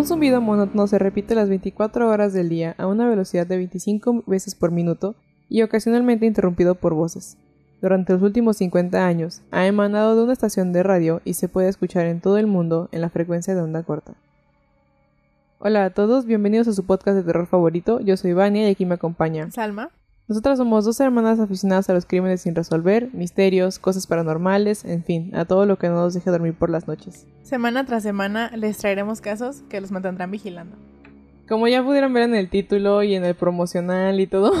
Un zumbido monótono se repite las 24 horas del día a una velocidad de 25 veces por minuto y ocasionalmente interrumpido por voces. Durante los últimos 50 años ha emanado de una estación de radio y se puede escuchar en todo el mundo en la frecuencia de onda corta. Hola a todos, bienvenidos a su podcast de terror favorito. Yo soy Vania y aquí me acompaña Salma. Nosotras somos dos hermanas aficionadas a los crímenes sin resolver, misterios, cosas paranormales, en fin, a todo lo que no nos deje dormir por las noches. Semana tras semana les traeremos casos que los mantendrán vigilando. Como ya pudieron ver en el título y en el promocional y todo,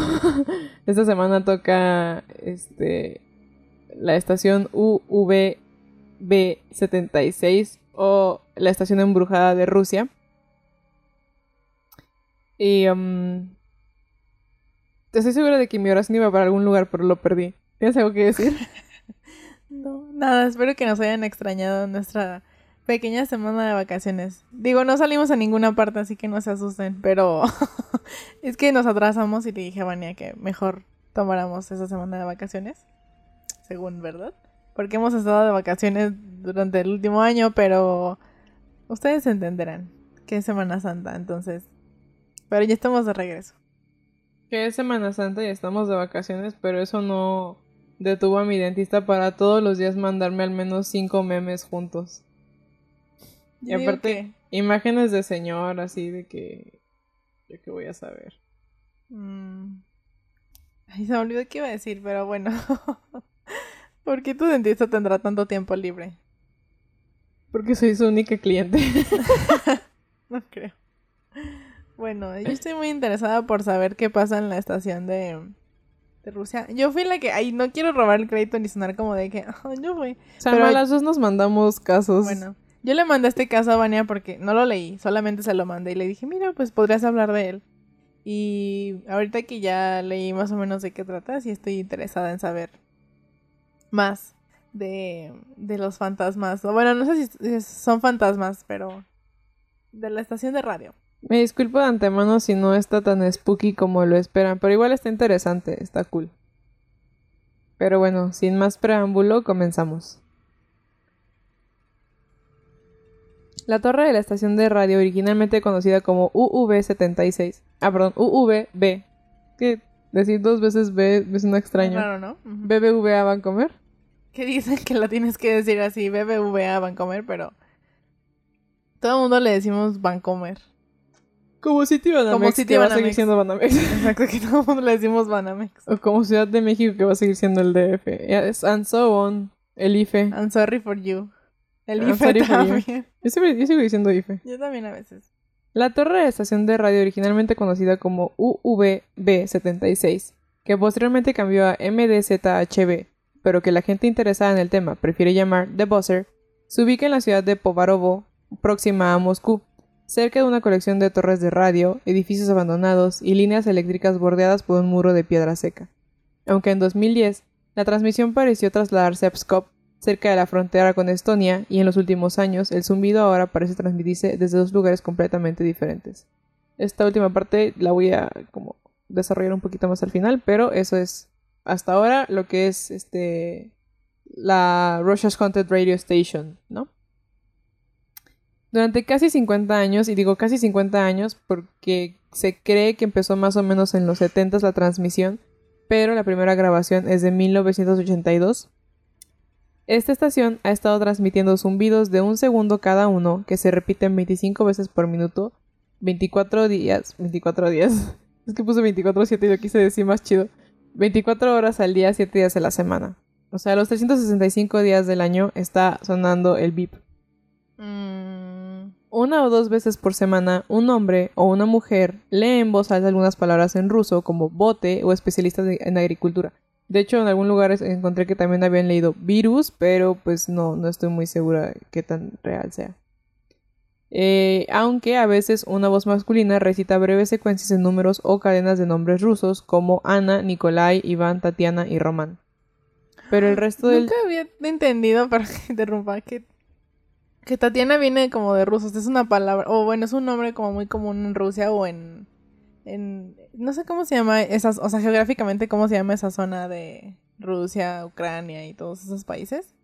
esta semana toca este la estación UVB76 o la estación embrujada de Rusia. Y um, estoy segura de que mi oración iba para algún lugar, pero lo perdí. ¿Tienes algo que decir? no, nada, espero que nos hayan extrañado nuestra pequeña semana de vacaciones. Digo, no salimos a ninguna parte, así que no se asusten, pero es que nos atrasamos y le dije a Vania que mejor tomáramos esa semana de vacaciones, según, ¿verdad? Porque hemos estado de vacaciones durante el último año, pero ustedes entenderán que es Semana Santa, entonces. Pero ya estamos de regreso que es Semana Santa y estamos de vacaciones, pero eso no detuvo a mi dentista para todos los días mandarme al menos cinco memes juntos. y aparte, imágenes de señor, así de que. Yo qué voy a saber. Mm. Ay, se me olvidó qué iba a decir, pero bueno. ¿Por qué tu dentista tendrá tanto tiempo libre? Porque soy su única cliente. no creo. Bueno, yo estoy muy interesada por saber qué pasa en la estación de, de Rusia. Yo fui la que, ay, no quiero robar el crédito ni sonar como de que, oh, yo fui. Pero las dos nos mandamos casos. Bueno, yo le mandé este caso a Vania porque no lo leí, solamente se lo mandé y le dije, mira, pues podrías hablar de él. Y ahorita que ya leí más o menos de qué trata, sí estoy interesada en saber más de, de los fantasmas. Bueno, no sé si son fantasmas, pero de la estación de radio. Me disculpo de antemano si no está tan spooky como lo esperan, pero igual está interesante, está cool. Pero bueno, sin más preámbulo, comenzamos. La torre de la estación de radio, originalmente conocida como UV76, ah, perdón, UVB, que decir dos veces B es un extraño. Claro, ¿no? BBVA Vancomer. Que dicen que la tienes que decir así, BBVA Vancomer, pero todo el mundo le decimos Vancomer. Como City Banamex, como City que va a seguir siendo Banamex. Exacto, que todo el mundo le decimos Banamex. O como Ciudad de México, que va a seguir siendo el DF. and so on. El IFE. I'm sorry for you. El IFE también. Yo, sigo, diciendo IFE. Yo también a veces. La torre de estación de radio originalmente conocida como UVB76, que posteriormente cambió a MDZHB, pero que la gente interesada en el tema prefiere llamar The Buzzer, se ubica en la ciudad de Povarovo, próxima a Moscú cerca de una colección de torres de radio, edificios abandonados y líneas eléctricas bordeadas por un muro de piedra seca. Aunque en 2010 la transmisión pareció trasladarse a Pskov, cerca de la frontera con Estonia, y en los últimos años el zumbido ahora parece transmitirse desde dos lugares completamente diferentes. Esta última parte la voy a como desarrollar un poquito más al final, pero eso es hasta ahora lo que es este la Russia's Haunted Radio Station, ¿no? Durante casi 50 años, y digo casi 50 años porque se cree que empezó más o menos en los 70 la transmisión, pero la primera grabación es de 1982. Esta estación ha estado transmitiendo zumbidos de un segundo cada uno que se repiten 25 veces por minuto, 24 días, 24 días, es que puse 24-7 y lo quise decir más chido, 24 horas al día, 7 días a la semana. O sea, los 365 días del año está sonando el beep. Una o dos veces por semana, un hombre o una mujer lee en voz alta algunas palabras en ruso como bote o especialistas en agricultura. De hecho, en algún lugar encontré que también habían leído virus, pero pues no, no estoy muy segura qué tan real sea. Eh, aunque a veces una voz masculina recita breves secuencias en números o cadenas de nombres rusos como Ana, Nikolai, Iván, Tatiana y Román. Pero el resto del... Nunca había entendido, para que interrumpa, que que Tatiana viene como de rusos, es una palabra, o bueno, es un nombre como muy común en Rusia o en, en no sé cómo se llama esas, o sea, geográficamente cómo se llama esa zona de Rusia, Ucrania y todos esos países.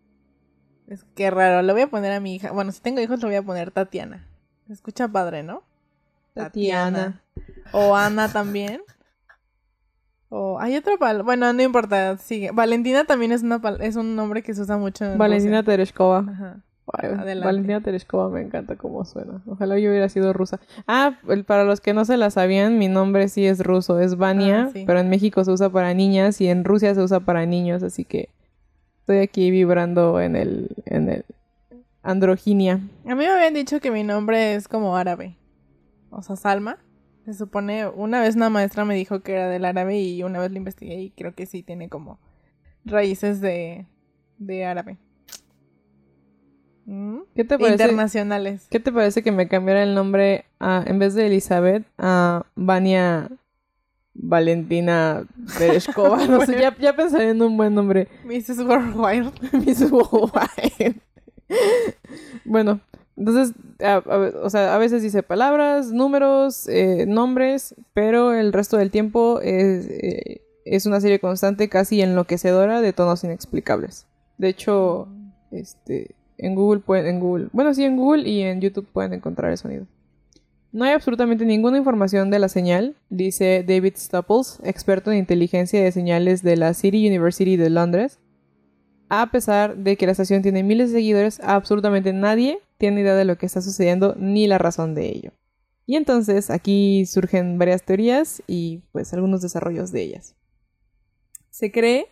Es que raro, le voy a poner a mi hija, bueno, si tengo hijos le voy a poner Tatiana. Se escucha padre, ¿no? Tatiana. O Ana también. O hay otra palabra. Bueno, no importa, sigue. Valentina también es una pal- es un nombre que se usa mucho en Valentina. Tereshkova. Ajá. Adelante. Valentina Tereshkova me encanta cómo suena. Ojalá yo hubiera sido rusa. Ah, para los que no se la sabían, mi nombre sí es ruso, es Vania, Ah, sí. pero en México se usa para niñas y en Rusia se usa para niños, así que estoy aquí vibrando en el en el androginia. A mí me habían dicho que mi nombre es como árabe. O sea, Salma. Se supone, una vez una maestra me dijo que era del árabe y una vez lo investigué y creo que sí tiene como raíces de, de árabe. ¿Mm? ¿Qué te parece? Internacionales. ¿Qué te parece que me cambiara el nombre a, en vez de Elizabeth a Vania Valentina Tereshkova? No sé, ya, ya pensaré en un buen nombre. Mrs. Worldwide. Miss Worldwide. bueno, entonces, a- o sea, a veces dice palabras, números, eh, nombres, pero el resto del tiempo es, eh, es una serie constante, casi enloquecedora, de tonos inexplicables. De hecho, este, en Google bueno, sí, en Google y en YouTube pueden encontrar el sonido. No hay absolutamente ninguna información de la señal, dice David Stupples, experto en inteligencia de señales de la City University de Londres. A pesar de que la estación tiene miles de seguidores, absolutamente nadie tiene idea de lo que está sucediendo ni la razón de ello. Y entonces aquí surgen varias teorías y pues algunos desarrollos de ellas. Se cree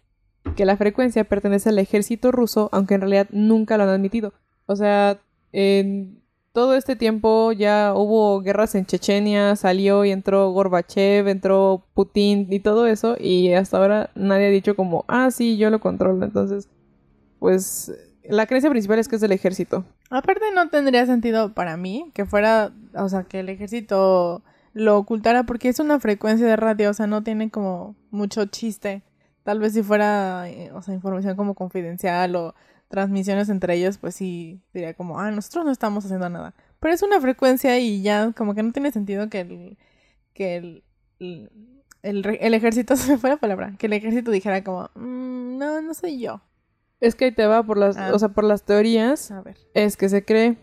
que la frecuencia pertenece al ejército ruso, aunque en realidad nunca lo han admitido. O sea, en todo este tiempo ya hubo guerras en Chechenia, salió y entró Gorbachev, entró Putin y todo eso, y hasta ahora nadie ha dicho como, ah, sí, yo lo controlo. Entonces, pues la creencia principal es que es del ejército. Aparte no tendría sentido para mí que fuera, o sea, que el ejército lo ocultara porque es una frecuencia de radio, o sea, no tiene como mucho chiste. Tal vez si fuera, eh, o sea, información como confidencial o transmisiones entre ellos, pues sí, diría como, ah, nosotros no estamos haciendo nada. Pero es una frecuencia y ya como que no tiene sentido que el, que el, el, el re- el ejército, se me fue la palabra, que el ejército dijera como, "Mm, no, no soy yo. Es que ahí te va por las, Ah. o sea, por las teorías, A ver. es que se cree.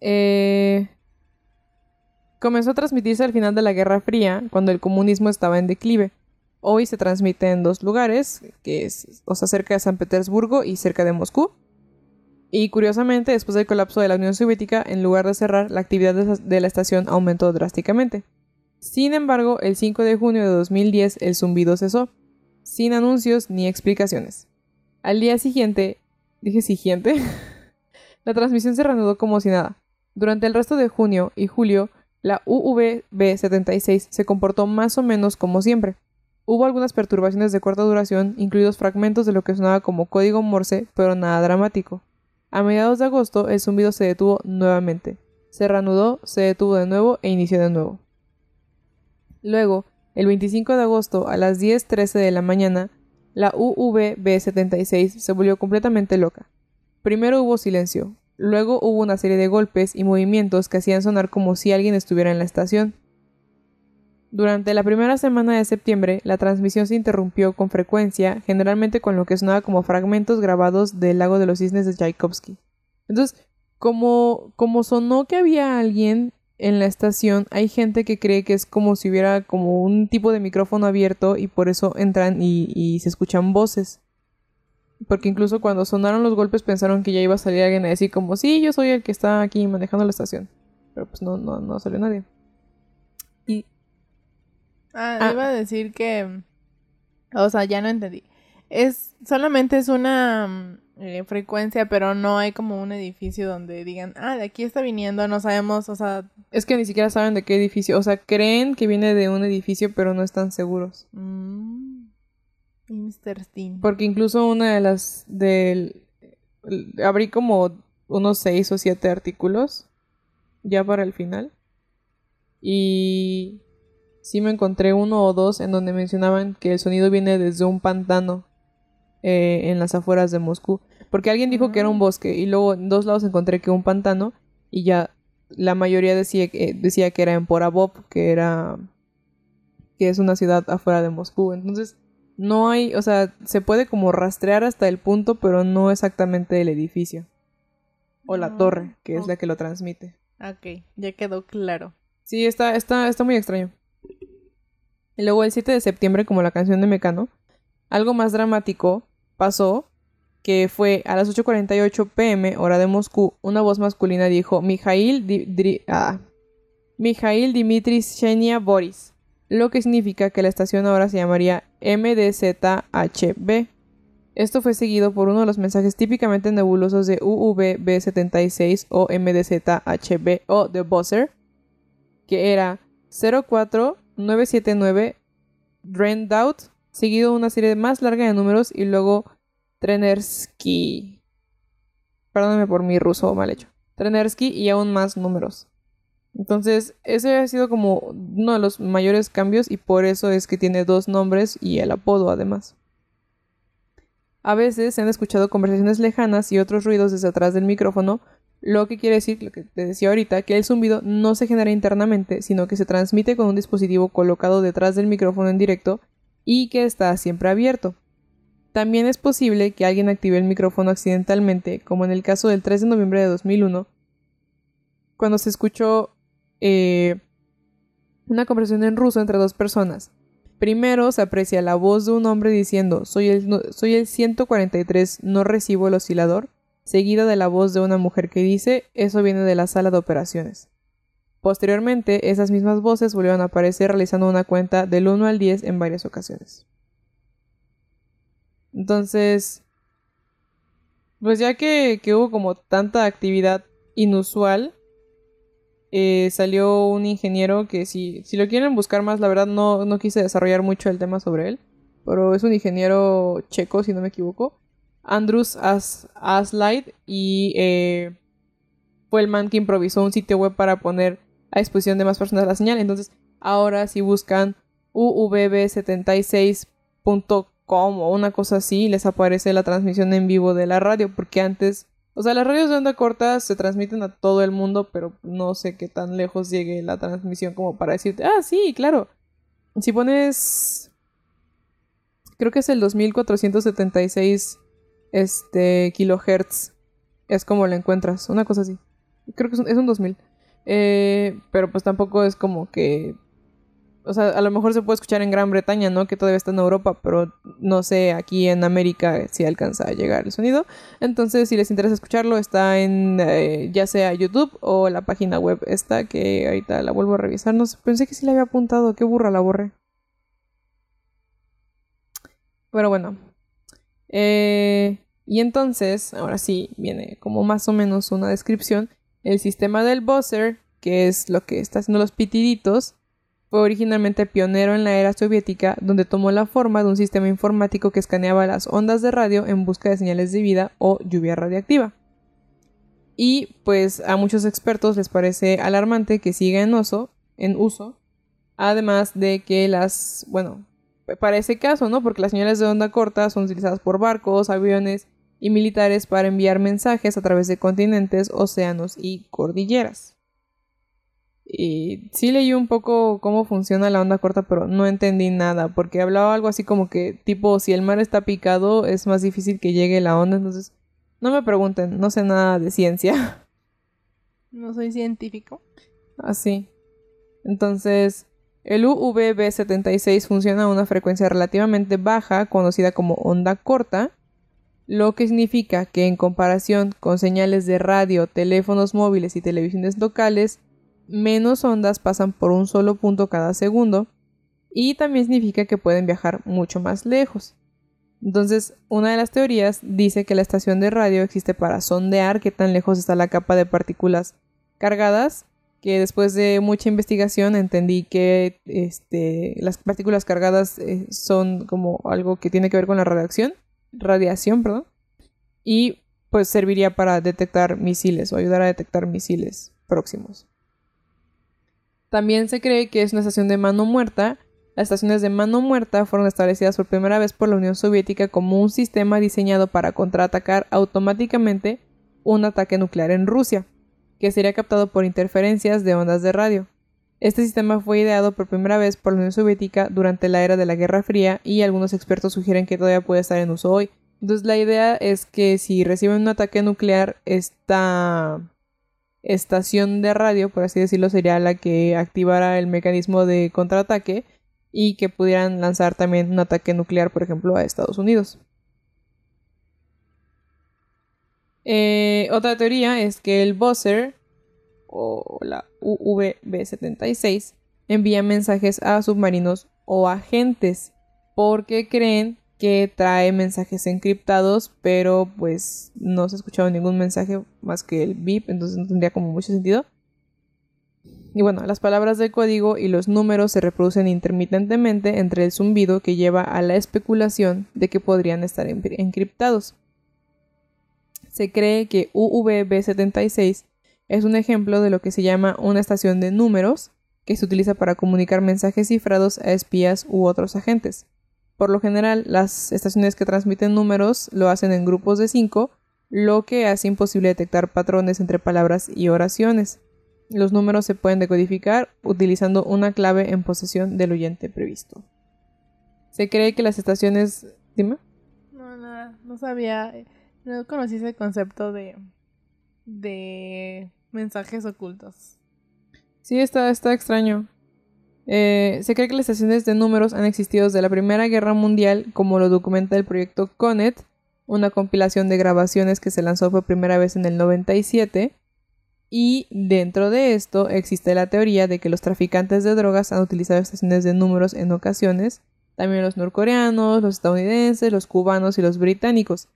Eh, comenzó a transmitirse al final de la Guerra Fría, cuando el comunismo estaba en declive. Hoy se transmite en dos lugares, que es, o sea, cerca de San Petersburgo y cerca de Moscú. Y curiosamente, después del colapso de la Unión Soviética, en lugar de cerrar, la actividad de la estación aumentó drásticamente. Sin embargo, el 5 de junio de 2010 el zumbido cesó, sin anuncios ni explicaciones. Al día siguiente, dije siguiente, la transmisión se reanudó como si nada. Durante el resto de junio y julio, la UVB-76 se comportó más o menos como siempre. Hubo algunas perturbaciones de corta duración, incluidos fragmentos de lo que sonaba como código Morse, pero nada dramático. A mediados de agosto, el zumbido se detuvo nuevamente. Se reanudó, se detuvo de nuevo e inició de nuevo. Luego, el 25 de agosto a las 10.13 de la mañana, la UVB-76 se volvió completamente loca. Primero hubo silencio, luego hubo una serie de golpes y movimientos que hacían sonar como si alguien estuviera en la estación. Durante la primera semana de septiembre, la transmisión se interrumpió con frecuencia, generalmente con lo que sonaba como fragmentos grabados del lago de los cisnes de Tchaikovsky. Entonces, como, como sonó que había alguien en la estación, hay gente que cree que es como si hubiera como un tipo de micrófono abierto y por eso entran y, y se escuchan voces. Porque incluso cuando sonaron los golpes pensaron que ya iba a salir alguien a decir como, sí, yo soy el que está aquí manejando la estación. Pero pues no, no, no salió nadie. Ah, Ah. iba a decir que. O sea, ya no entendí. Es. Solamente es una mm, eh, frecuencia, pero no hay como un edificio donde digan, ah, de aquí está viniendo, no sabemos, o sea. es que ni siquiera saben de qué edificio. O sea, creen que viene de un edificio, pero no están seguros. Mmm. Mr. Steen. Porque incluso una de las del abrí como unos seis o siete artículos ya para el final. Y sí me encontré uno o dos en donde mencionaban que el sonido viene desde un pantano eh, en las afueras de Moscú. Porque alguien dijo que era un Mm. bosque y luego en dos lados encontré que un pantano y ya la mayoría decía, que- decía que era en Porabov, que era que es una ciudad afuera de Moscú. Entonces, no hay, o sea, se puede como rastrear hasta el punto, pero no exactamente el edificio. o la Ah, torre, que es la que lo transmite. Ok, ya quedó claro. Sí, está, está, está muy extraño. Y luego el 7 de septiembre, como la canción de Mecano, algo más dramático pasó, que fue a las 8.48 pm, hora de Moscú, una voz masculina dijo, Mijail, Di- ah, Mijail Dimitris Shenia Boris, lo que significa que la estación ahora se llamaría MDZHB. Esto fue seguido por uno de los mensajes típicamente nebulosos de UVB76 o MDZHB o The Buzzer, que era 04979 Rendout, seguido de una serie más larga de números y luego Trenersky. Perdóname por mi ruso mal hecho. Trenersky y aún más números. Entonces, ese ha sido como uno de los mayores cambios y por eso es que tiene dos nombres y el apodo además. A veces se han escuchado conversaciones lejanas y otros ruidos desde atrás del micrófono, lo que quiere decir, lo que te decía ahorita, que el zumbido no se genera internamente, sino que se transmite con un dispositivo colocado detrás del micrófono en directo y que está siempre abierto. También es posible que alguien active el micrófono accidentalmente, como en el caso del 3 de noviembre de 2001, cuando se escuchó eh, una conversación en ruso entre dos personas. Primero se aprecia la voz de un hombre diciendo soy el, soy el 143, no recibo el oscilador, seguida de la voz de una mujer que dice eso viene de la sala de operaciones. Posteriormente, esas mismas voces volvieron a aparecer realizando una cuenta del 1 al 10 en varias ocasiones. Entonces, pues ya que, que hubo como tanta actividad inusual, eh, salió un ingeniero que si, si lo quieren buscar más, la verdad no, no quise desarrollar mucho el tema sobre él, pero es un ingeniero checo, si no me equivoco, Andrus As Aslide, y eh, fue el man que improvisó un sitio web para poner a disposición de más personas la señal. Entonces, ahora si buscan uvb76.com o una cosa así, les aparece la transmisión en vivo de la radio, porque antes, o sea, las radios de onda corta se transmiten a todo el mundo, pero no sé qué tan lejos llegue la transmisión como para decirte, ah, sí, claro. Si pones, creo que es el 2476 este, kilohertz, es como lo encuentras, una cosa así. Creo que es un, es un 2000. Eh, pero pues tampoco es como que o sea, a lo mejor se puede escuchar en Gran Bretaña, ¿no? Que todavía está en Europa, pero no sé, aquí en América si alcanza a llegar el sonido. Entonces, si les interesa escucharlo, está en eh, ya sea YouTube o la página web esta, que ahorita la vuelvo a revisar. No sé, pensé que sí la había apuntado, qué burra la borré. Pero bueno. Eh, y entonces, ahora sí, viene como más o menos una descripción. El sistema del buzzer, que es lo que está haciendo los pitiditos, fue originalmente pionero en la era soviética, donde tomó la forma de un sistema informático que escaneaba las ondas de radio en busca de señales de vida o lluvia radiactiva. Y pues a muchos expertos les parece alarmante que siga en uso, en uso, además de que las, bueno, para ese caso, ¿no? Porque las señales de onda corta son utilizadas por barcos, aviones y militares para enviar mensajes a través de continentes, océanos y cordilleras. Y sí leí un poco cómo funciona la onda corta, pero no entendí nada, porque hablaba algo así como que, tipo, si el mar está picado, es más difícil que llegue la onda, entonces no me pregunten, no sé nada de ciencia. No soy científico. Así. Entonces, el UVB76 funciona a una frecuencia relativamente baja, conocida como onda corta, lo que significa que en comparación con señales de radio, teléfonos móviles y televisiones locales, menos ondas pasan por un solo punto cada segundo y también significa que pueden viajar mucho más lejos. Entonces, una de las teorías dice que la estación de radio existe para sondear qué tan lejos está la capa de partículas cargadas, que después de mucha investigación entendí que este, las partículas cargadas eh, son como algo que tiene que ver con la radiación, radiación, y pues serviría para detectar misiles o ayudar a detectar misiles próximos. También se cree que es una estación de mano muerta. Las estaciones de mano muerta fueron establecidas por primera vez por la Unión Soviética como un sistema diseñado para contraatacar automáticamente un ataque nuclear en Rusia, que sería captado por interferencias de ondas de radio. Este sistema fue ideado por primera vez por la Unión Soviética durante la era de la Guerra Fría y algunos expertos sugieren que todavía puede estar en uso hoy. Entonces la idea es que si reciben un ataque nuclear, esta estación de radio, por así decirlo, sería la que activara el mecanismo de contraataque y que pudieran lanzar también un ataque nuclear, por ejemplo, a Estados Unidos. Eh, otra teoría es que el buzzer o la UVB-76 envía mensajes a submarinos o agentes porque creen que trae mensajes encriptados, pero pues no se ha escuchado ningún mensaje más que el beep, entonces no tendría como mucho sentido. Y bueno, las palabras del código y los números se reproducen intermitentemente entre el zumbido que lleva a la especulación de que podrían estar encriptados. Se cree que UVB76 es un ejemplo de lo que se llama una estación de números que se utiliza para comunicar mensajes cifrados a espías u otros agentes. Por lo general, las estaciones que transmiten números lo hacen en grupos de 5, lo que hace imposible detectar patrones entre palabras y oraciones. Los números se pueden decodificar utilizando una clave en posesión del oyente previsto. Se cree que las estaciones... Dime. No, nada, no sabía, no conocí ese concepto de, de mensajes ocultos. Sí, está, está extraño. Eh, se cree que las estaciones de números han existido desde la Primera Guerra Mundial, como lo documenta el proyecto CONET, una compilación de grabaciones que se lanzó por primera vez en el 97. Y dentro de esto existe la teoría de que los traficantes de drogas han utilizado estaciones de números en ocasiones, también los norcoreanos, los estadounidenses, los cubanos y los británicos.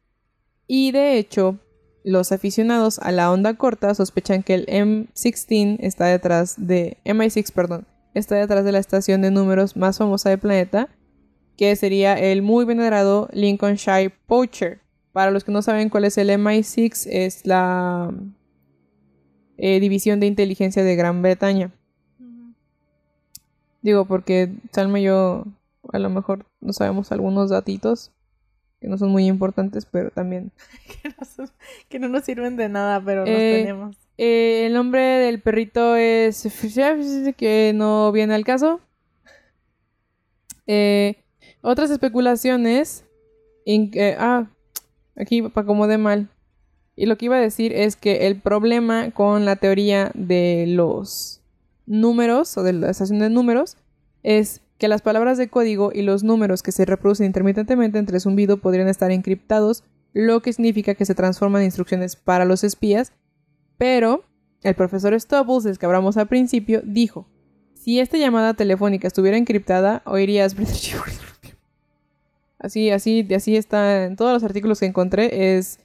Y de hecho, los aficionados a la onda corta sospechan que el M16 está detrás de MI6, perdón, está detrás de la estación de números más famosa del planeta, que sería el muy venerado Lincolnshire Poacher. Para los que no saben cuál es el MI6, es la eh, división de inteligencia de Gran Bretaña. Digo, porque Salma y yo a lo mejor no sabemos algunos datitos que no son muy importantes, pero también... que, no nos sirven de nada, pero los eh, tenemos. Eh, el nombre del perrito es que no viene al caso. Eh, otras especulaciones. ah, aquí para como de mal. Y lo que iba a decir es que el problema con la teoría de los números o de la estación de números es que las palabras de código y los números que se reproducen intermitentemente entre zumbido podrían estar encriptados, lo que significa que se transforman en instrucciones para los espías. Pero el profesor Stubbles, del que hablamos al principio, dijo, si esta llamada telefónica estuviera encriptada, oirías... Así, así, así está en todos los artículos que encontré, es...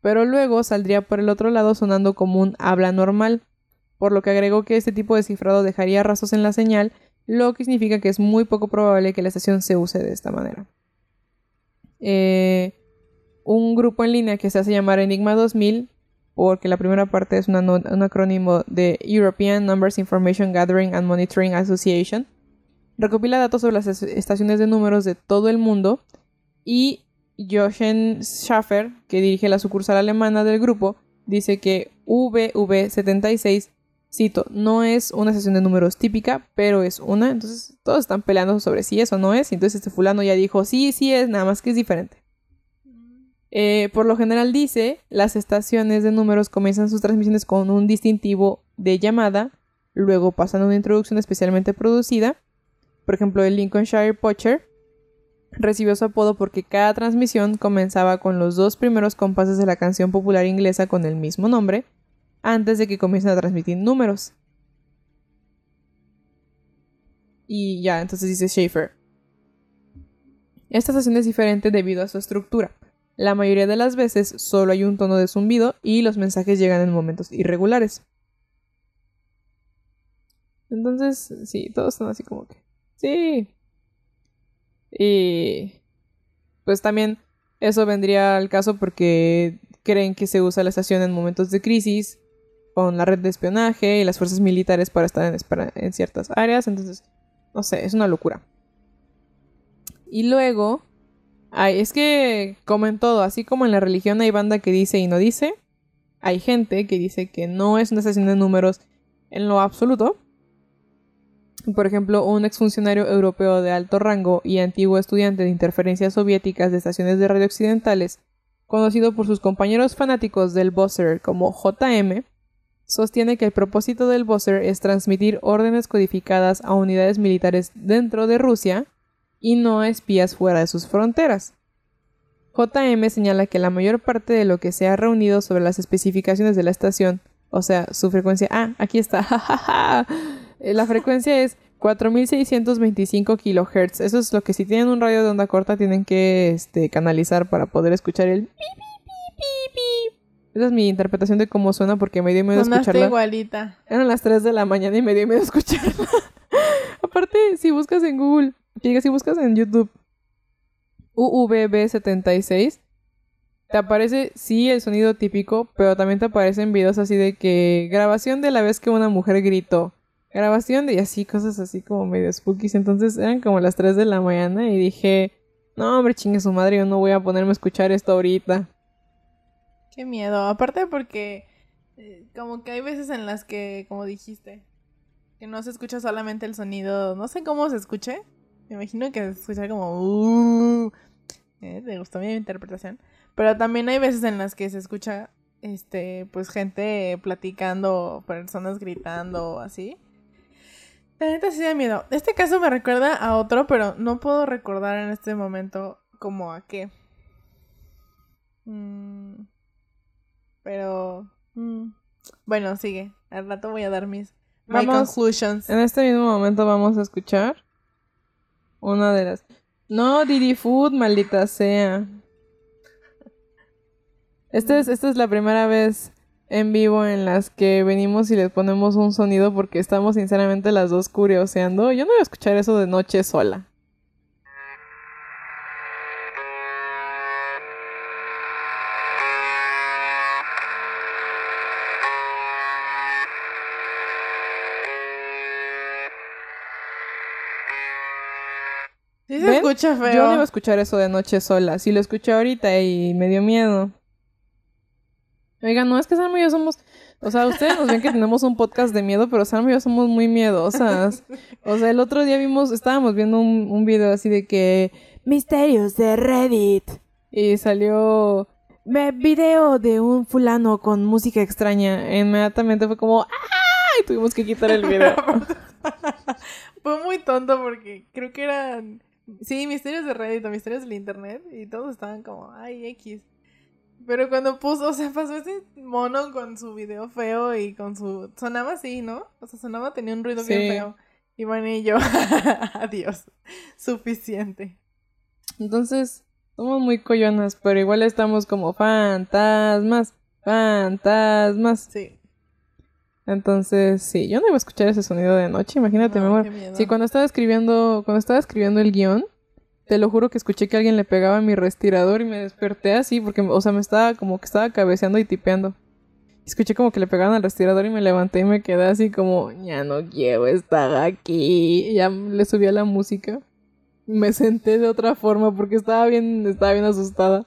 Pero luego saldría por el otro lado sonando como un habla normal, por lo que agregó que este tipo de cifrado dejaría rastros en la señal, lo que significa que es muy poco probable que la estación se use de esta manera. Eh, un grupo en línea que se hace llamar Enigma 2000 porque la primera parte es un acrónimo de European Numbers Information Gathering and Monitoring Association. Recopila datos sobre las estaciones de números de todo el mundo y Jochen Schaffer, que dirige la sucursal alemana del grupo, dice que VV76, cito, no es una estación de números típica, pero es una. Entonces todos están peleando sobre si es o no es. Y entonces este fulano ya dijo, sí, sí es, nada más que es diferente. Eh, por lo general dice, las estaciones de números comienzan sus transmisiones con un distintivo de llamada, luego pasan a una introducción especialmente producida. Por ejemplo, el Lincolnshire Poacher recibió su apodo porque cada transmisión comenzaba con los dos primeros compases de la canción popular inglesa con el mismo nombre, antes de que comiencen a transmitir números. Y ya, entonces dice Schaefer. Esta estación es diferente debido a su estructura. La mayoría de las veces solo hay un tono de zumbido y los mensajes llegan en momentos irregulares. Entonces, sí, todos están así como que... Sí. Y... Pues también eso vendría al caso porque creen que se usa la estación en momentos de crisis, con la red de espionaje y las fuerzas militares para estar en, ciertas áreas. Entonces, no sé, es una locura. Y luego es que, como en todo, así como en la religión hay banda que dice y no dice, hay gente que dice que no es una estación de números en lo absoluto. Por ejemplo, un exfuncionario europeo de alto rango y antiguo estudiante de interferencias soviéticas de estaciones de radio occidentales, conocido por sus compañeros fanáticos del buzzer como JM, sostiene que el propósito del buzzer es transmitir órdenes codificadas a unidades militares dentro de Rusia y no a espías fuera de sus fronteras. JM señala que la mayor parte de lo que se ha reunido sobre las especificaciones de la estación, o sea, su frecuencia, ah, aquí está, la frecuencia es 4625 kHz. Eso es lo que si tienen un radio de onda corta tienen que este, canalizar para poder escuchar el Esa es mi interpretación de cómo suena porque me dio miedo escucharla. igualita. Eran las 3 de la mañana y me dio miedo escucharla. Aparte, si buscas en Google, que si buscas en YouTube UVB76, te aparece, sí, el sonido típico, pero también te aparecen videos así de que grabación de la vez que una mujer gritó. Grabación de y así, cosas así como medio spookies. Entonces eran como las 3 de la mañana y dije, no, hombre, chingue su madre, yo no voy a ponerme a escuchar esto ahorita. Qué miedo. Aparte porque eh, como que hay veces en las que, como dijiste, que no se escucha solamente el sonido, no sé cómo se escuche, me imagino que se escucha como... Uh, eh, ¿Te gustó mi interpretación? Pero también hay veces en las que se escucha, este, pues gente platicando, personas gritando, así. La neta sí da miedo. Este caso me recuerda a otro, pero no puedo recordar en este momento como a qué. Mm, pero... Mm, bueno, sigue. Al rato voy a dar mis... My conclusions. En este mismo momento vamos a escuchar una de las... No, Didi Food, maldita sea. Esta es, esta es la primera vez en vivo en las que venimos y les ponemos un sonido porque estamos sinceramente las dos curioseando. Yo no voy a escuchar eso de noche sola. Escucha feo. Yo no iba a escuchar eso de noche sola. Si lo escuché ahorita y me dio miedo. Oigan, no es que Salma y yo somos. O sea, ustedes nos ven que tenemos un podcast de miedo, pero Salma y yo somos muy miedosas. O sea, el otro día vimos, estábamos viendo un, un video así de que. Misterios de Reddit. Y salió. Video de un fulano con música extraña. Inmediatamente fue como. ¡Ah! Y tuvimos que quitar el video. fue muy tonto porque creo que eran Sí, misterios de Reddit misterios del internet. Y todos estaban como, ay, X. Pero cuando puso, o sea, pasó ese mono con su video feo y con su. Sonaba así, ¿no? O sea, sonaba, tenía un ruido bien feo. Y bueno, y yo, adiós. Suficiente. Entonces, somos muy coyonas, pero igual estamos como fantasmas. Fantasmas. Sí. Entonces, sí, yo no iba a escuchar ese sonido de noche, imagínate, mi amor. Sí, cuando estaba escribiendo, cuando estaba escribiendo el guion, te lo juro que escuché que alguien le pegaba a mi respirador y me desperté así porque, o sea, me estaba como que estaba cabeceando y tipeando. Escuché como que le pegaban al respirador y me levanté y me quedé así como, ya no quiero estar aquí. ya le subí a la música. Me senté de otra forma porque estaba bien, estaba bien asustada.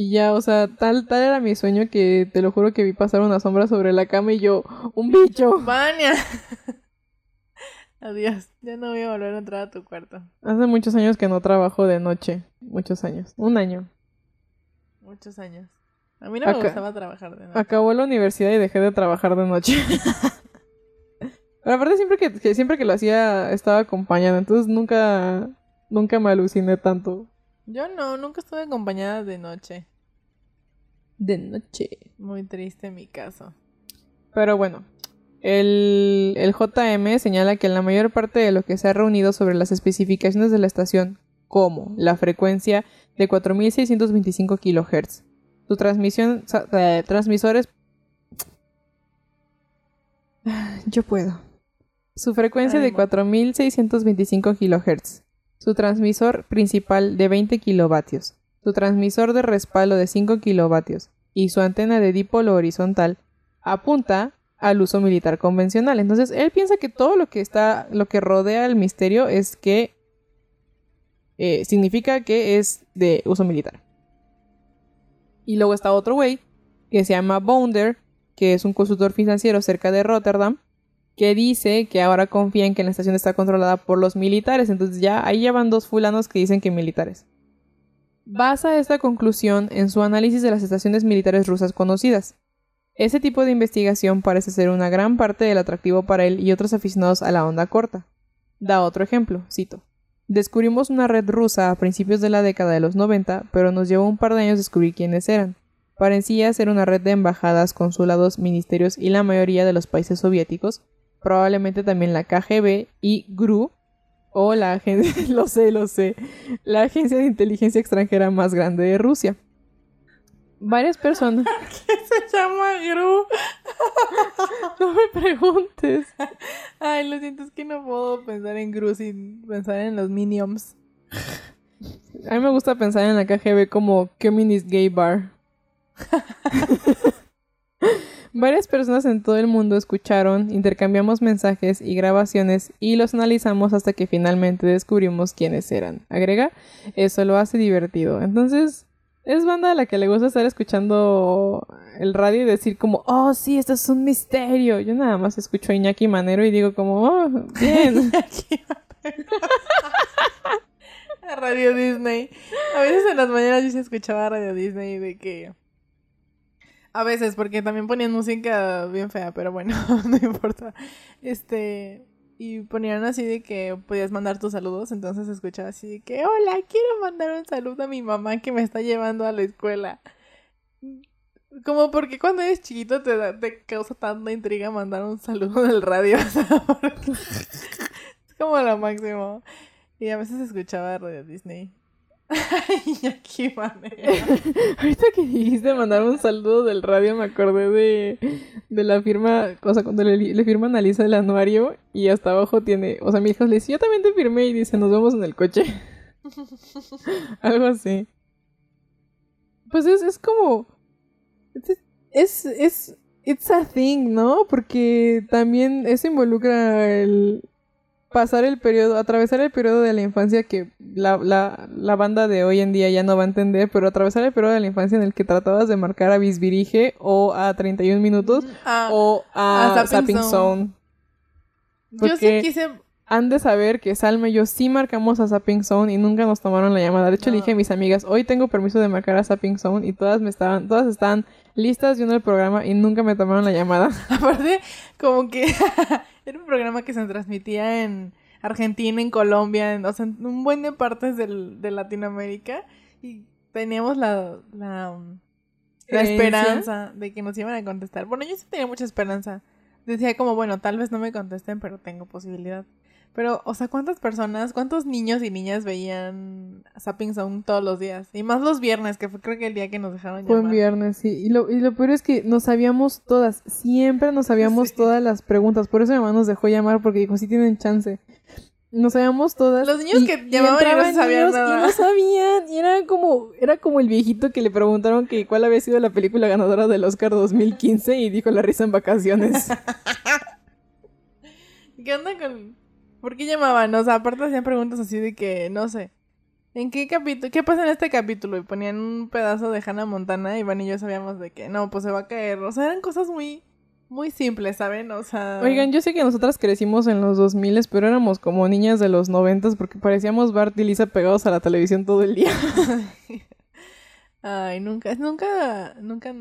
Y ya, o sea, tal, tal era mi sueño que te lo juro que vi pasar una sombra sobre la cama y yo, un bicho. ¡Vania! Adiós, ya no voy a volver a entrar a tu cuarto. Hace muchos años que no trabajo de noche. Muchos años. Un año. Muchos años. A mí no me gustaba trabajar de noche. Acabó la universidad y dejé de trabajar de noche. Pero aparte siempre que, siempre que lo hacía estaba acompañada, entonces nunca nunca me aluciné tanto. Yo no, nunca estuve acompañada de noche. De noche. Muy triste mi caso. Pero bueno, el, el, JM señala que la mayor parte de lo que se ha reunido sobre las especificaciones de la estación, como la frecuencia de 4625 kHz, su transmisión, eh, transmisores... Yo puedo. Su frecuencia de 4625 kHz, su transmisor principal de 20 kilovatios, su transmisor de respaldo de 5 kilovatios y su antena de dipolo horizontal apunta al uso militar convencional. Entonces, él piensa que todo lo que está, lo que rodea el misterio es que eh, significa que es de uso militar. Y luego está otro güey que se llama Bounder, que es un consultor financiero cerca de Rotterdam, que dice que ahora confían que la estación está controlada por los militares. Entonces ya ahí ya van dos fulanos que dicen que militares. Basa esta conclusión en su análisis de las estaciones militares rusas conocidas. Ese tipo de investigación parece ser una gran parte del atractivo para él y otros aficionados a la onda corta. Da otro ejemplo, cito. Descubrimos una red rusa a principios de la década de los 90, pero nos llevó un par de años descubrir quiénes eran. Parecía ser una red de embajadas, consulados, ministerios y la mayoría de los países soviéticos, probablemente también la KGB y GRU, o la agencia, lo sé, lo sé, la agencia de inteligencia extranjera más grande de Rusia. Varias personas. ¿Qué se llama GRU? no me preguntes. Ay, lo siento, es que no puedo pensar en GRU sin pensar en los Minions. A mí me gusta pensar en la KGB como Communist Gay Bar. Varias personas en todo el mundo escucharon, intercambiamos mensajes y grabaciones y los analizamos hasta que finalmente descubrimos quiénes eran. Agrega, eso lo hace divertido. Entonces, es banda a la que le gusta estar escuchando el radio y decir como, oh sí, esto es un misterio. Yo nada más escucho a Iñaki Manero y digo como, oh, bien. Radio Disney. A veces en las mañanas yo se escuchaba Radio Disney de que a veces, porque también ponían música bien fea, pero bueno, no importa. Este, y ponían así de que podías mandar tus saludos, entonces escuchaba así de que, hola, quiero mandar un saludo a mi mamá que me está llevando a la escuela. Como porque cuando eres chiquito te, te causa tanta intriga mandar un saludo del radio. es como lo máximo. Y a veces escuchaba Radio Disney. Iñaki Manero. Ahorita que dijiste mandar un saludo del radio, me acordé de, de la firma, o sea, cuando le, le firman a Lisa el anuario y hasta abajo tiene, o sea, mi hijo le dice, yo también te firmé y dice, nos vemos en el coche. Algo así. Pues es, es como, es, es, it's a thing, ¿no? Porque también eso involucra el, pasar el periodo, atravesar el periodo de la infancia que la, la, la, banda de hoy en día ya no va a entender, pero atravesar el periodo de la infancia en el que tratabas de marcar a Bisbirige o a 31 minutos Ah, o a, a Zapping Zapping Zone. Zone. Yo sí quise. han de saber que Salma y yo sí marcamos a Zapping Zone y nunca nos tomaron la llamada. De hecho, le dije a mis amigas, hoy tengo permiso de marcar a Zapping Zone y todas me estaban, todas estaban listas viendo el programa y nunca me tomaron la llamada. Aparte, como que era un programa que se transmitía en Argentina, en Colombia, en, o sea, en un buen de partes del, de Latinoamérica. Y teníamos la, la, la esperanza de que nos iban a contestar. Bueno, yo sí tenía mucha esperanza. Decía como, bueno, tal vez no me contesten, pero tengo posibilidad. Pero, o sea, ¿cuántas personas, cuántos niños y niñas veían Zapping Zone todos los días? Y más los viernes, que fue creo que el día que nos dejaron Fue llamar. en viernes, sí. Y lo, y lo peor es que nos sabíamos todas. Siempre nos sabíamos Sí. todas las preguntas. Por eso mi mamá nos dejó llamar porque dijo, sí tienen chance. Nos sabíamos todas. Los niños que llamaban y no entraban sabían niños nada. Y no sabían. Y era como, era como el viejito que le preguntaron que cuál había sido la película ganadora del Oscar 2015 y dijo La risa en vacaciones. ¿Qué onda con...? ¿Por qué llamaban? O sea, aparte hacían preguntas así de que, no sé. ¿En qué capítulo? ¿Qué pasa en este capítulo? Y ponían un pedazo de Hannah Montana y Van y yo sabíamos de que, no, pues se va a caer. O sea, eran cosas muy, muy simples, ¿saben? O sea... Oigan, yo sé que nosotras crecimos en los 2000, pero éramos como niñas de los 90 porque parecíamos Bart y Lisa pegados a la televisión todo el día. Ay, nunca, nunca, nunca...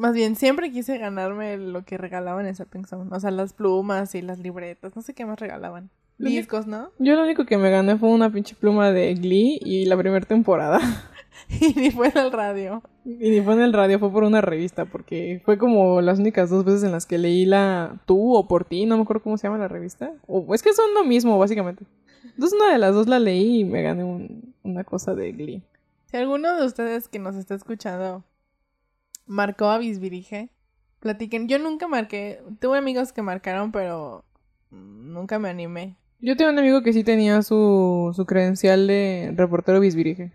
Más bien, siempre quise ganarme lo que regalaban en Zapping Zone. O sea, las plumas y las libretas. No sé qué más regalaban. Discos, ¿no? Yo lo único que me gané fue una pinche pluma de Glee y la primera temporada. Y ni fue en el radio. Y ni fue en el radio, fue por una revista, porque fue como las únicas dos veces en las que leí la Tú o Por Ti, no me acuerdo cómo se llama la revista. O es que son lo mismo, básicamente. Entonces una de las dos la leí y me gané un- una cosa de Glee. Si alguno de ustedes que nos está escuchando marcó a Bisbirige, platiquen. Yo nunca marqué, tuve amigos que marcaron, pero nunca me animé. Yo tengo un amigo que sí tenía su, su credencial de reportero Bisbirige.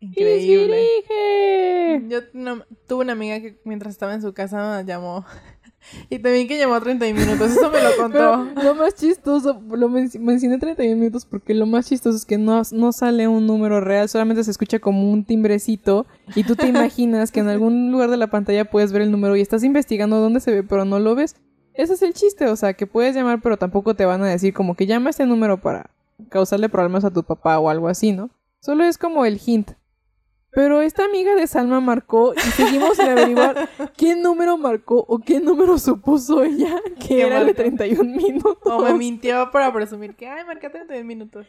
Increíble. ¡Bisbirige! Yo no- tuve una amiga que mientras estaba en su casa llamó Y también que llamó a 31 minutos, eso me lo contó. Pero lo más chistoso, lo men mencioné 31 minutos porque lo más chistoso es que no, no sale un número real, solamente se escucha como un timbrecito y tú te imaginas que en algún lugar de la pantalla puedes ver el número y estás investigando dónde se ve, pero no lo ves. Ese es el chiste, o sea, que puedes llamar, pero tampoco te van a decir como que llama este número para causarle problemas a tu papá o algo así, ¿no? Solo es como el hint. Pero esta amiga de Salma marcó y seguimos sin averiguar qué número marcó o qué número supuso ella que era el de 31 minutos. O me mintió para presumir que, ay, marca 31 minutos.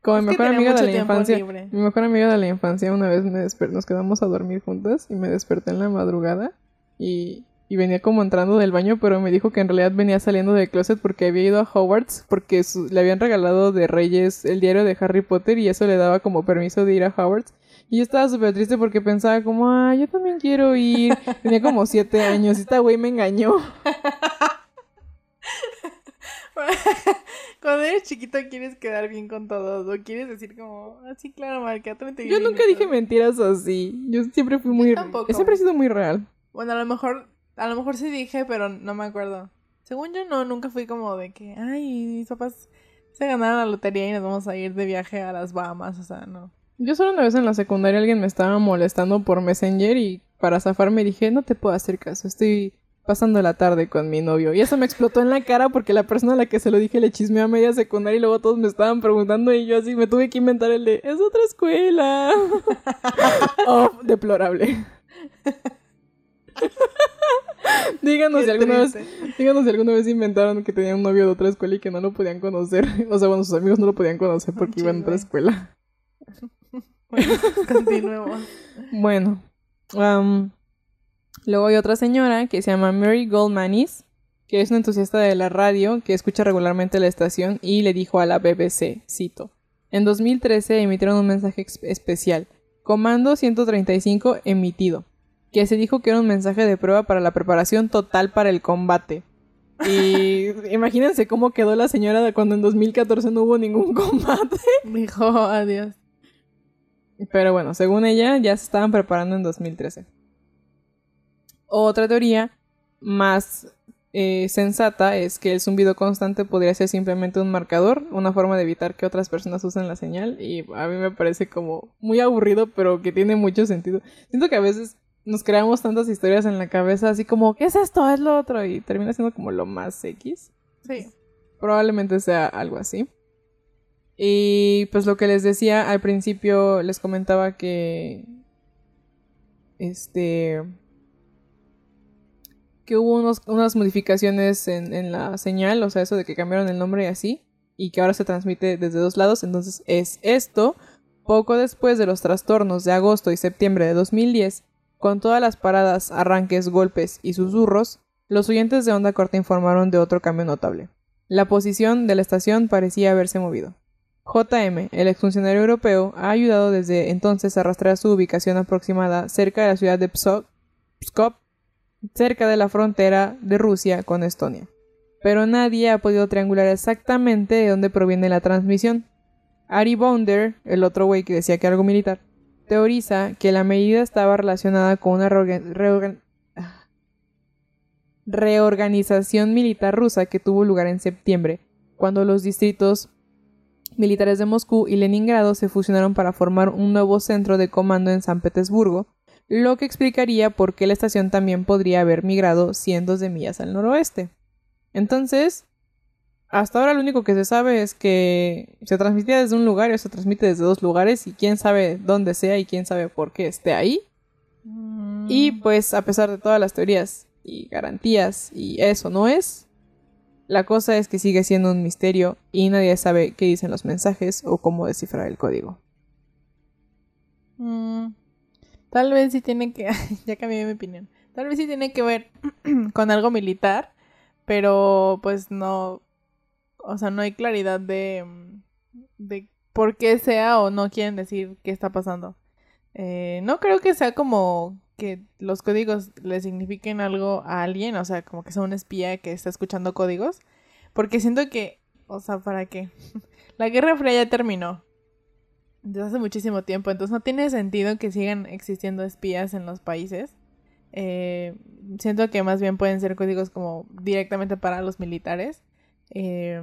Como mi mejor amiga de la infancia. Mi mejor amiga de la infancia una vez me despertó, nos quedamos a dormir juntas y me desperté en la madrugada y, y venía como entrando del baño, pero me dijo que en realidad venía saliendo del closet porque había ido a Hogwarts porque le habían regalado de Reyes el diario de Harry Potter y eso le daba como permiso de ir a Hogwarts. Y yo estaba súper triste porque pensaba como, ah, yo también quiero ir. Tenía como siete años y esta güey me engañó. Cuando eres chiquito quieres quedar bien con todos o quieres decir como, ah, sí, claro, marca, Yo nunca dije mentiras así. Yo siempre fui muy... Yo siempre he sido muy real. Bueno, a lo mejor, a lo mejor sí dije, pero no me acuerdo. Según yo, no, nunca fui como de que, ay, mis papás se ganaron la lotería y nos vamos a ir de viaje a las Bahamas, o sea, no. Yo solo una vez en la secundaria alguien me estaba molestando por Messenger y para zafarme dije, no te puedo hacer caso, estoy pasando la tarde con mi novio. Y eso me explotó en la cara porque la persona a la que se lo dije le chismeó a media secundaria y luego todos me estaban preguntando y yo así me tuve que inventar el de, es otra escuela. oh, deplorable. díganos si, alguna vez, díganos si alguna vez inventaron que tenían un novio de otra escuela y que no lo podían conocer. O sea, bueno, sus amigos no lo podían conocer porque iban a otra escuela. Bueno, continuemos. bueno. luego hay otra señora que se llama Mary Goldmanis, que es una entusiasta de la radio que escucha regularmente la estación y le dijo a la BBC, cito, en 2013 emitieron un mensaje especial, Comando 135 emitido, que se dijo que era un mensaje de prueba para la preparación total para el combate. Y imagínense cómo quedó la señora cuando en 2014 no hubo ningún combate. Dijo, adiós. Pero bueno, según ella, ya se estaban preparando en 2013. Otra teoría más eh, sensata es que el zumbido constante podría ser simplemente un marcador, una forma de evitar que otras personas usen la señal. Y a mí me parece como muy aburrido, pero que tiene mucho sentido. Siento que a veces nos creamos tantas historias en la cabeza, así como, ¿qué es esto? Es lo otro. Y termina siendo como lo más X. Sí. Probablemente sea algo así. Y pues lo que les decía al principio, les comentaba que. Este. Que hubo unas modificaciones en, en la señal, o sea, eso de que cambiaron el nombre y así. Y que ahora se transmite desde dos lados. Entonces es esto. Poco después de los trastornos de agosto y septiembre de 2010, con todas las paradas, arranques, golpes y susurros, los oyentes de onda corta informaron de otro cambio notable. La posición de la estación parecía haberse movido. JM, el exfuncionario europeo, ha ayudado desde entonces a rastrear su ubicación aproximada cerca de la ciudad de Pskov, cerca de la frontera de Rusia con Estonia. Pero nadie ha podido triangular exactamente de dónde proviene la transmisión. Ari Bounder, el otro güey que decía que algo militar, teoriza que la medida estaba relacionada con una reorganización militar rusa que tuvo lugar en septiembre, cuando los distritos militares de Moscú y Leningrado se fusionaron para formar un nuevo centro de comando en San Petersburgo, lo que explicaría por qué la estación también podría haber migrado cientos de millas al noroeste. Entonces, hasta ahora lo único que se sabe es que se transmitía desde un lugar y se transmite desde dos lugares y quién sabe dónde sea y quién sabe por qué esté ahí. Mm. Y pues a pesar de todas las teorías y garantías y eso no es, la cosa es que sigue siendo un misterio y nadie sabe qué dicen los mensajes o cómo descifrar el código. Mm, tal vez sí tiene que... ya cambié mi opinión. Tal vez sí tiene que ver con algo militar, pero pues no... O sea, no hay claridad de, de por qué sea o no quieren decir qué está pasando. Eh, no creo que sea como que los códigos le signifiquen algo a alguien, o sea, como que sea un espía que está escuchando códigos, porque siento que, o sea, ¿para qué? La Guerra Fría ya terminó. Desde hace muchísimo tiempo, entonces no tiene sentido que sigan existiendo espías en los países. Eh, siento que más bien pueden ser códigos como directamente para los militares. Eh,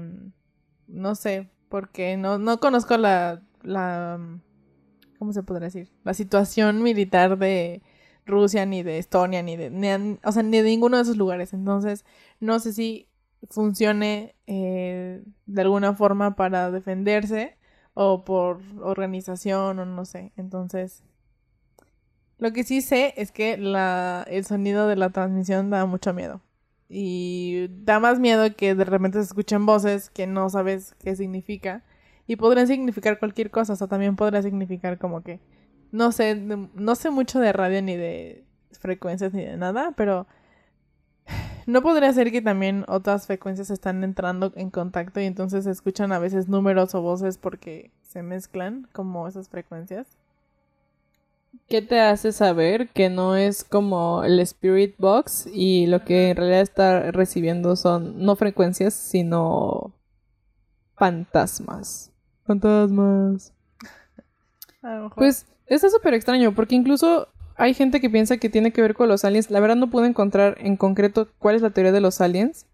no sé, porque no, no conozco la, la, ¿cómo se podría decir? La situación militar de Rusia, ni de Estonia, ni de, o sea, ni de ninguno de esos lugares. Entonces, no sé si funcione eh, de alguna forma para defenderse o por organización o no sé. Entonces, lo que sí sé es que la, el sonido de la transmisión da mucho miedo. Y da más miedo que de repente se escuchen voces que no sabes qué significa. Y podrían significar cualquier cosa. O sea, también podría significar como que. No sé, no sé mucho de radio ni de frecuencias ni de nada, pero no podría ser que también otras frecuencias están entrando en contacto y entonces se escuchan a veces números o voces porque se mezclan como esas frecuencias. ¿Qué te hace saber que no es como el Spirit Box y lo que en realidad está recibiendo son no frecuencias, sino fantasmas? Fantasmas. Pues está súper extraño porque incluso hay gente que piensa que tiene que ver con los aliens. La verdad no puedo encontrar en concreto cuál es la teoría de los aliens.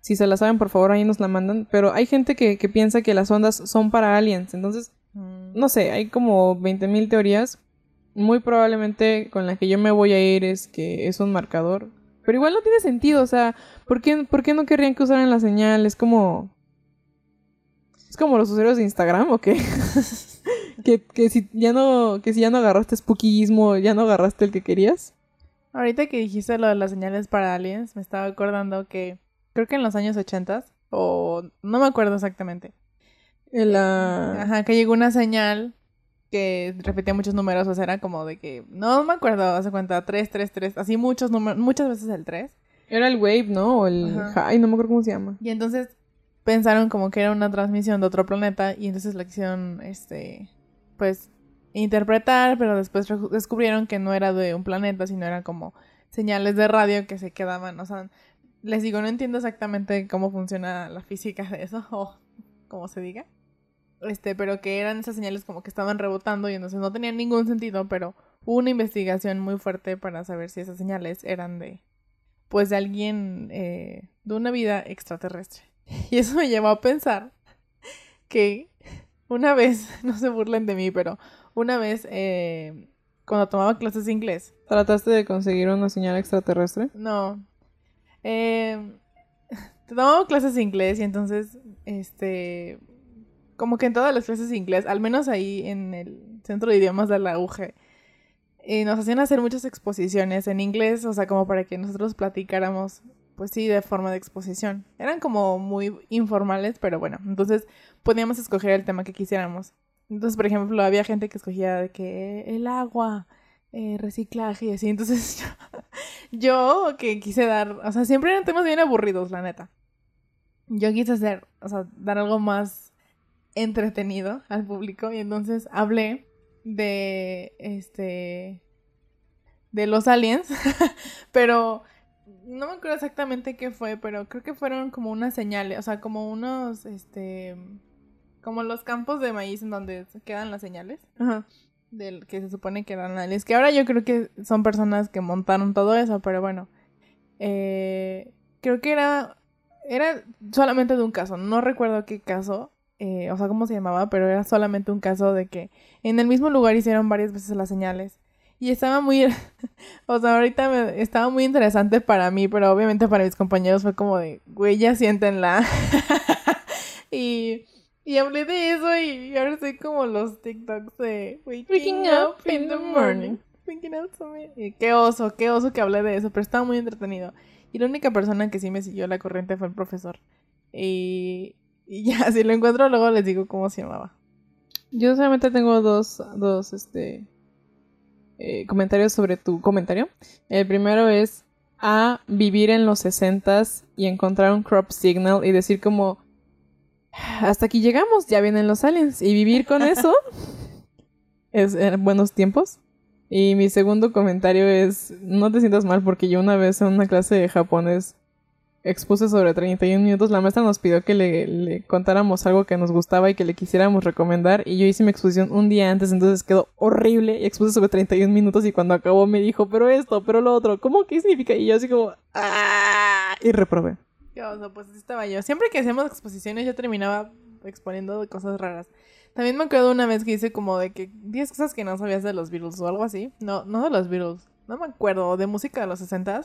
Si se la saben, por favor, ahí nos la mandan. Pero hay gente que, que piensa que las ondas son para aliens. Entonces, mm. no sé, hay como 20.000 teorías muy probablemente con la que yo me voy a ir es que es un marcador. Pero igual no tiene sentido, o sea, ¿por qué, ¿por qué no querrían que usaran la señal? Es como... ¿Es como los usuarios de Instagram o qué? que, que, si ya no, que si ya no agarraste spookismo, ya no agarraste el que querías. Ahorita que dijiste lo de las señales para aliens, me estaba acordando que creo que en los años 80 o no me acuerdo exactamente. la... Ajá, que llegó una señal que repetía muchos números, o sea, era como de que, no me acuerdo, hace cuenta, 3, 3, 3, así muchos números, muchas veces el 3. Era el Wave, ¿no? O el High, no me acuerdo cómo se llama. Y entonces pensaron como que era una transmisión de otro planeta y entonces la quisieron, este, pues, interpretar, pero después descubrieron que no era de un planeta, sino era como señales de radio que se quedaban, o sea, les digo, no entiendo exactamente cómo funciona la física de eso, o como se diga. Este, pero que eran esas señales como que estaban rebotando y entonces no tenían ningún sentido, pero hubo una investigación muy fuerte para saber si esas señales eran de, pues, de alguien, eh, de una vida extraterrestre. Y eso me llevó a pensar que una vez, no se burlen de mí, pero una vez, eh, cuando tomaba clases de inglés. ¿Trataste de conseguir una señal extraterrestre? No. Eh, tomaba clases de inglés y entonces, este, como que en todas las clases de inglés, al menos ahí en el centro de idiomas de la UG, eh, nos hacían hacer muchas exposiciones en inglés, o sea, como para que nosotros platicáramos, pues sí, de forma de exposición. Eran como muy informales, pero bueno, entonces podíamos escoger el tema que quisiéramos. Entonces, por ejemplo, había gente que escogía de que el agua, eh, reciclaje y así. Entonces, yo, yo que quise dar, o sea, siempre eran temas bien aburridos, la neta. Yo quise hacer, o sea, dar algo más entretenido al público y entonces hablé de este de los aliens, pero no me acuerdo exactamente qué fue, pero creo que fueron como unas señales, o sea, como unos este como los campos de maíz en donde quedan las señales. Del que se supone que eran aliens. Que ahora yo creo que son personas que montaron todo eso, pero bueno. Eh, creo que era. Era solamente de un caso. No recuerdo qué caso. Eh, o sea, cómo se llamaba, pero era solamente un caso de que en el mismo lugar hicieron varias veces las señales. Y estaba muy, o sea, ahorita estaba muy interesante para mí, pero obviamente para mis compañeros fue como de, güey, ya siéntenla. y, y hablé de eso y, ahora soy como los TikToks de waking up in the morning. Waking up y qué oso, qué oso que hablé de eso, pero estaba muy entretenido. Y la única persona que sí me siguió la corriente fue el profesor. Y, y ya, si lo encuentro, luego les digo cómo se llamaba. Yo solamente tengo dos, dos este, eh, comentarios sobre tu comentario. El primero es a vivir en los 60 y encontrar un crop signal y decir como hasta aquí llegamos, ya vienen los aliens y vivir con eso es en buenos tiempos. Y mi segundo comentario es no te sientas mal porque yo una vez en una clase de japonés expuse sobre 31 minutos, la maestra nos pidió que le, le, contáramos algo que nos gustaba y que le quisiéramos recomendar. Y yo hice mi exposición un día antes, entonces quedó horrible. Y expuse sobre 31 minutos y cuando acabó me dijo, pero esto, pero lo otro, ¿cómo qué significa? Y yo así como, ¡ah! Y reprobé. ¿Qué oso? Pues estaba yo. Siempre que hacemos exposiciones yo terminaba exponiendo cosas raras. También me acuerdo una vez que hice como de que 10 cosas que no sabías de los Beatles o algo así. No, no de los Beatles. No me acuerdo. De música de los 60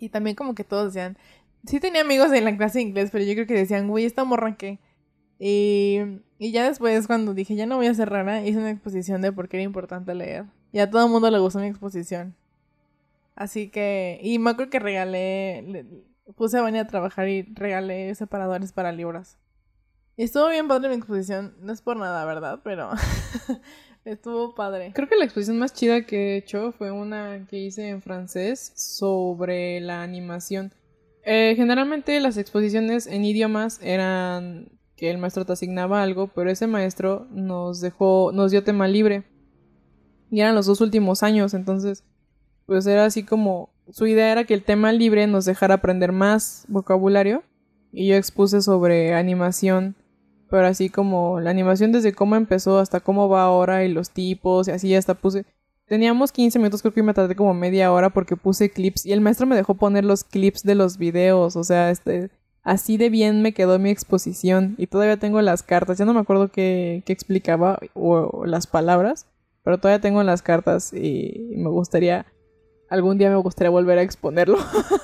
y también como que todos decían, sí tenía amigos en la clase de inglés, pero yo creo que decían, güey, esta morra qué. Y, y ya después cuando dije, ya no voy a ser rara, hice una exposición de por qué era importante leer. Y a todo el mundo le gustó mi exposición. Así que, y me acuerdo que regalé, puse a Vania a trabajar y regalé separadores para libros. Y estuvo bien padre mi exposición, no es por nada, ¿verdad? Pero Estuvo padre. Creo que la exposición más chida que he hecho fue una que hice en francés sobre la animación. Eh, generalmente las exposiciones en idiomas eran que el maestro te asignaba algo, pero ese maestro nos dejó, nos dio tema libre. Y eran los dos últimos años, entonces, pues era así como, su idea era que el tema libre nos dejara aprender más vocabulario. Y yo expuse sobre animación pero así como la animación desde cómo empezó hasta cómo va ahora y los tipos y así hasta puse... Teníamos 15 minutos, creo que me tardé como media hora porque puse clips y el maestro me dejó poner los clips de los videos, o sea, este, así de bien me quedó mi exposición y todavía tengo las cartas, ya no me acuerdo qué, qué explicaba o, las palabras, pero todavía tengo las cartas y me gustaría, algún día me gustaría volver a exponerlo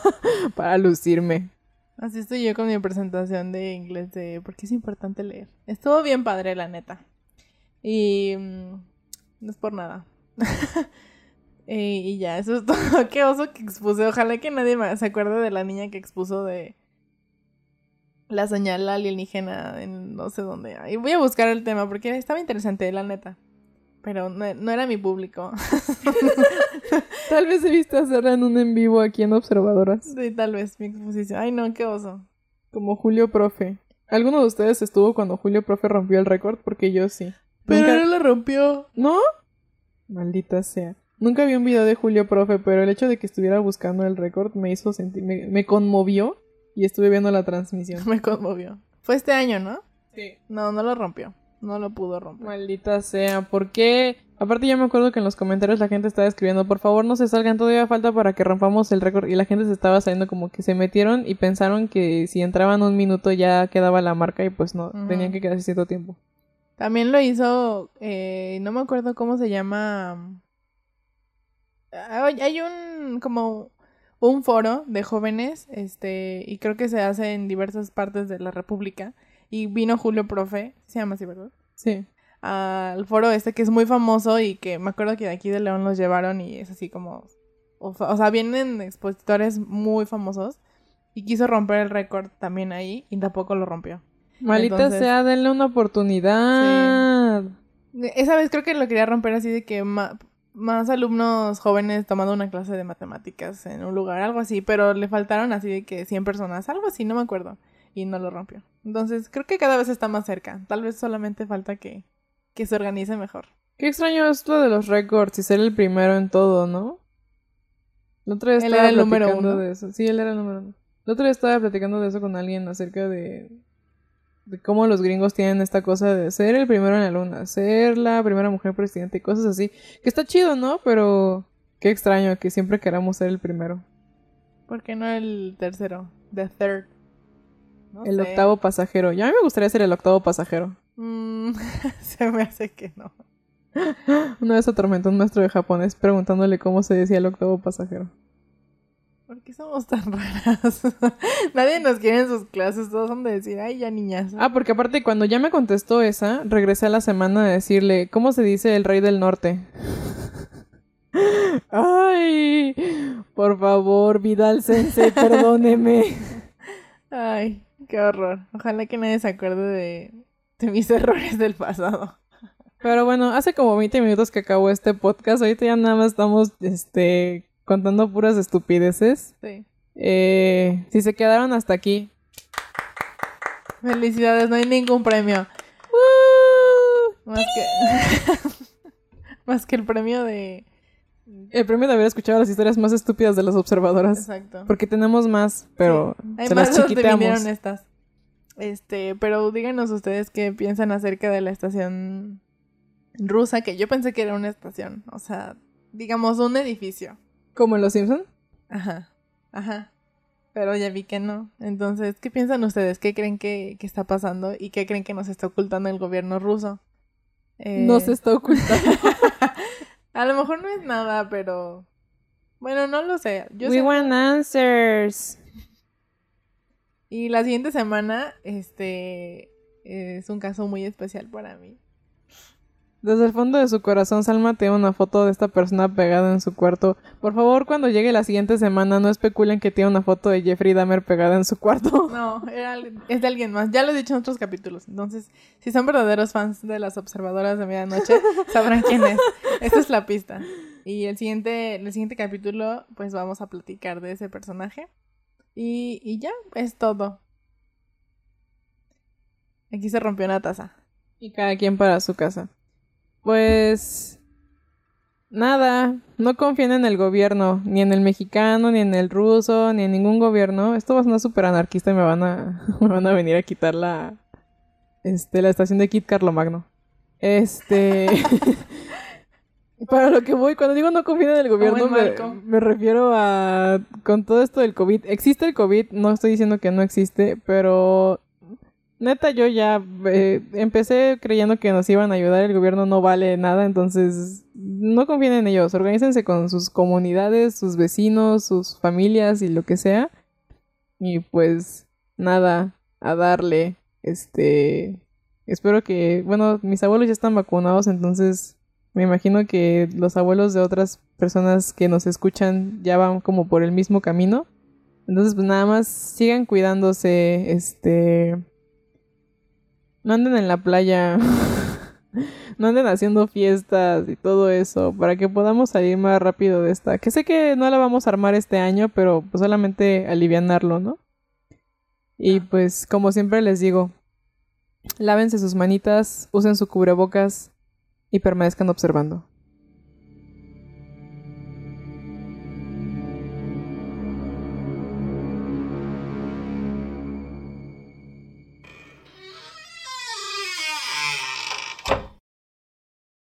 para lucirme. Así estoy yo con mi presentación de inglés de por qué es importante leer. Estuvo bien padre, la neta. Y mm, no es por nada. y, ya, eso es todo. qué oso que expuse. Ojalá que nadie se acuerde de la niña que expuso de la señal alienígena en no sé dónde. Y voy a buscar el tema porque estaba interesante, la neta pero no, era mi público. tal vez he visto hacerla en un en vivo aquí en Observadoras. Sí, tal vez, mi exposición. Ay, no, qué oso. Como Julio Profe. ¿Alguno de ustedes estuvo cuando Julio Profe rompió el récord? Porque yo sí. Pero no lo rompió. ¿No? Maldita sea. Nunca vi un video de Julio Profe, pero el hecho de que estuviera buscando el récord me hizo sentir, me, me conmovió y estuve viendo la transmisión. Me conmovió. Fue este año, ¿no? Sí. No, no lo rompió. No lo pudo romper. Maldita sea, ¿por qué? Aparte ya me acuerdo que en los comentarios la gente estaba escribiendo, por favor no se salgan, todavía falta para que rompamos el récord. Y la gente se estaba saliendo como que se metieron y pensaron que si entraban un minuto ya quedaba la marca y pues no, tenían que quedarse cierto tiempo. También lo hizo, eh, no me acuerdo cómo se llama. Hay un, como un foro de jóvenes, este, y creo que se hace en diversas partes de la República y vino Julio Profe, se llama así, ¿verdad? Sí. Al foro este que es muy famoso y que me acuerdo que de aquí de León los llevaron y es así como... O, sea, vienen expositores muy famosos y quiso romper el récord también ahí y tampoco lo rompió. Malita sea, denle una oportunidad. Esa vez creo que lo quería romper así de que más alumnos jóvenes tomando una clase de matemáticas en un lugar, algo así, pero le faltaron así de que 100 personas, algo así, no me acuerdo y no lo rompió. Entonces, creo que cada vez está más cerca. Tal vez solamente falta que, que se organice mejor. Qué extraño esto de los récords y ser el primero en todo, ¿no? El otro día estaba era el número uno. de eso. Sí, él era el número uno. El otro día estaba platicando de eso con alguien acerca de, de cómo los gringos tienen esta cosa de ser el primero en la luna, ser la primera mujer presidente y cosas así. Que está chido, ¿no? Pero qué extraño que siempre queramos ser el primero. ¿Por qué no el tercero? The third el octavo pasajero. Ya a mí me gustaría ser el octavo pasajero. Mm, se me hace que no. Una vez atormentó un maestro de japonés preguntándole cómo se decía el octavo pasajero. ¿Por qué somos tan raras? Nadie nos quiere en sus clases, todos son de decir, ay, ya niñas. Ah, porque aparte cuando ya me contestó esa, regresé a la semana a decirle, ¿cómo se dice el rey del norte? ay, por favor, Vidal Sensei, perdóneme. ay, Qué horror. Ojalá que nadie se acuerde de, mis errores del pasado. Pero bueno, hace como 20 minutos que acabó este podcast. Ahorita ya nada más estamos este, contando puras estupideces. Sí. Eh, si se quedaron hasta aquí. Felicidades, no hay ningún premio. Más que, más que el premio de, El premio de haber escuchado las historias más estúpidas de las observadoras. Exacto. Porque tenemos más, pero Sí, Hay se más las chiquiteamos. estas. Este, pero díganos ustedes qué piensan acerca de la estación rusa, que yo pensé que era una estación. O sea, digamos, un edificio. Como en Los Simpson. Ajá, ajá. Pero ya vi que no. Entonces, ¿qué piensan ustedes? ¿Qué creen que, que está pasando? ¿Y qué creen que nos está ocultando el gobierno ruso? Eh, No se está ocultando. A lo mejor no es nada, pero... Bueno, no lo sé. Yo We sé- want answers. Y la siguiente semana, este... Es un caso muy especial para mí. Desde el fondo de su corazón, Salma tiene una foto de esta persona pegada en su cuarto. Por favor, cuando llegue la siguiente semana, no especulen que tiene una foto de Jeffrey Dahmer pegada en su cuarto. No, era, es de alguien más. Ya lo he dicho en otros capítulos. Entonces, si son verdaderos fans de las observadoras de medianoche, sabrán quién es. Esta es la pista. Y el siguiente, el siguiente capítulo, pues vamos a platicar de ese personaje. Y, y ya, es todo. Aquí se rompió una taza. Y cada quien para su casa. Pues... Nada, no confíen en el gobierno, ni en el mexicano, ni en el ruso, ni en ningún gobierno. Esto va a sonar súper anarquista y me van a, me van a venir a quitar la, este, la estación de Kit Carlomagno. Este... Para lo que voy, cuando digo no confíen en el gobierno, me, me refiero a... Con todo esto del COVID, existe el COVID, no estoy diciendo que no existe, pero Neta, yo ya eh, empecé creyendo que nos iban a ayudar, el gobierno no vale nada, entonces no confíen en ellos, organícense con sus comunidades, sus vecinos, sus familias y lo que sea. Y pues nada, a darle, este, espero que, bueno, mis abuelos ya están vacunados, entonces me imagino que los abuelos de otras personas que nos escuchan ya van como por el mismo camino. Entonces, pues nada más sigan cuidándose, este... No anden en la playa, no anden haciendo fiestas y todo eso, para que podamos salir más rápido de esta. Que sé que no la vamos a armar este año, pero pues solamente alivianarlo, ¿no? Y pues, como siempre les digo, lávense sus manitas, usen su cubrebocas y permanezcan observando.